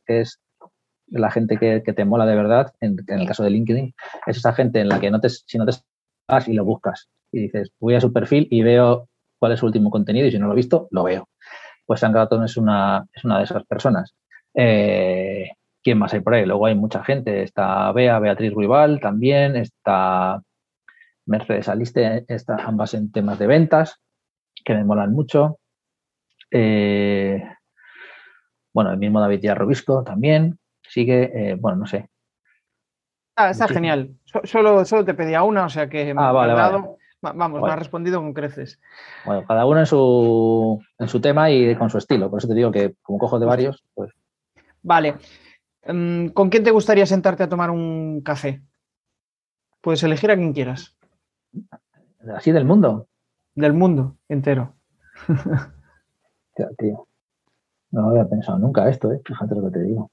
la gente que, te mola de verdad, en, el caso de LinkedIn, es esa gente en la que no te, si no te vas y lo buscas y dices, voy a su perfil y veo cuál es su último contenido y si no lo he visto, lo veo. Pues Sangraton es una, es una de esas personas. Eh, ¿Quién más hay por ahí? Luego hay mucha gente. Está Bea, Beatriz Ruibal también. Está Mercedes Aliste, está ambas en temas de ventas, que me molan mucho. Eh, bueno, el mismo David Díaz Robisco Sigue, eh, bueno, no sé. Ah, está Muchísimo. genial. So- solo, solo te pedía una, o sea que me Ah, vale, dado- vale. va- vamos, me has respondido con creces. Bueno, cada uno en su, en su tema y con su estilo. Por eso te digo que como cojo de varios, pues Vale. Mm, ¿Con quién te gustaría sentarte a tomar un café? Puedes elegir a quien quieras, así del mundo. del mundo entero. Tío, tío. No había pensado nunca esto, ¿eh? Fíjate lo que te digo.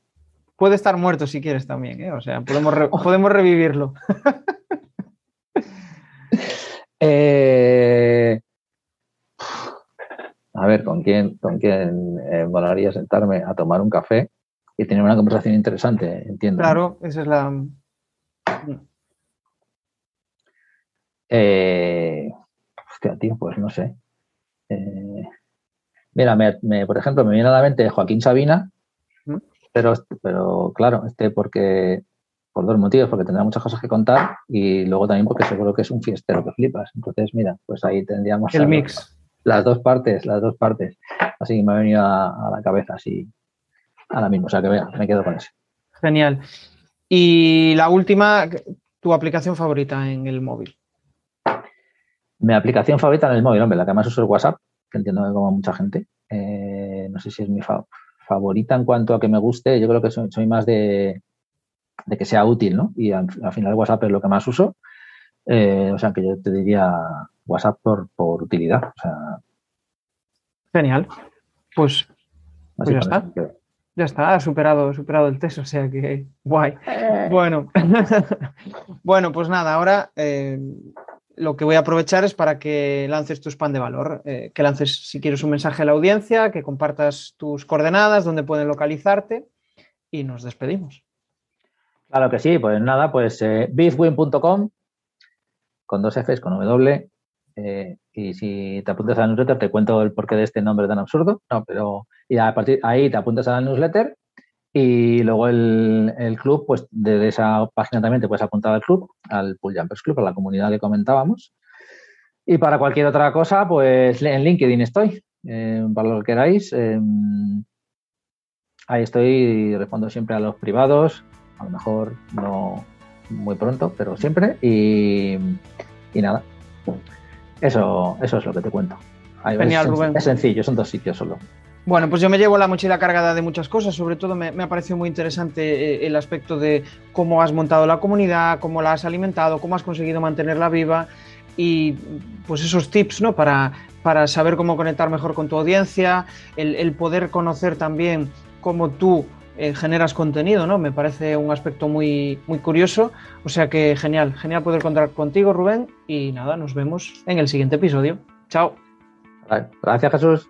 Puede estar muerto si quieres también, ¿eh? O sea, podemos, re- podemos revivirlo. Eh, a ver, ¿con quién, con quién eh, molaría sentarme a tomar un café y tener una conversación interesante? Entiendo. ¿no? Claro, esa es la. Eh, hostia, tío, pues no sé. Eh, mira, me- me- por ejemplo, me viene a la mente Joaquín Sabina. Pero, pero claro, este porque por dos motivos, porque tendrá muchas cosas que contar y luego también porque seguro que es un fiestero que flipas. Entonces, mira, pues ahí tendríamos El mix. las dos partes, las dos partes. Así que me ha venido a, a la cabeza así ahora mismo. O sea que vea, me quedo con ese. Genial. Y la última, tu aplicación favorita en el móvil. Mi aplicación favorita en el móvil, hombre, la que más uso es WhatsApp, que entiendo que como mucha gente. Eh, no sé si es mi fa- favorita en cuanto a que me guste. Yo creo que soy, soy más de, de que sea útil, ¿no? Y al, al final WhatsApp es lo que más uso. Eh, o sea que yo te diría WhatsApp por, por utilidad. O sea, Genial. Pues así ya está. ya está, has superado, superado el test, o sea que guay. Bueno, bueno, pues nada, ahora eh, lo que voy a aprovechar es para que lances tu spam de valor, eh, que lances si quieres un mensaje a la audiencia, que compartas tus coordenadas, donde pueden localizarte y nos despedimos. Claro que sí, pues nada, pues eh, bizwin.com con dos Fs, con W. eh, y si te apuntas a la newsletter, te cuento el porqué de este nombre tan absurdo. No, pero y a partir ahí te apuntas a la newsletter y luego el, el club, pues desde esa página también te puedes apuntar al club, al Pool Jumpers Club, a la comunidad que comentábamos. Y para cualquier otra cosa, pues en LinkedIn estoy, eh, para lo que queráis. eh, ahí estoy y respondo siempre a los privados, a lo mejor no muy pronto, pero siempre. Y, y nada, eso, eso es lo que te cuento. Ahí Genial, Rubén. es sencillo, son dos sitios solo. Bueno, pues yo me llevo la mochila cargada de muchas cosas, sobre todo me, me ha parecido muy interesante eh, el aspecto de cómo has montado la comunidad, cómo la has alimentado, cómo has conseguido mantenerla viva y pues esos tips ¿no? para, para saber cómo conectar mejor con tu audiencia, el, poder conocer también cómo tú eh, generas contenido, ¿no? Me parece un aspecto muy, muy curioso. O sea que genial, genial poder contar contigo, Rubén. Y nada, nos vemos en el siguiente episodio. Chao. Gracias, Jesús.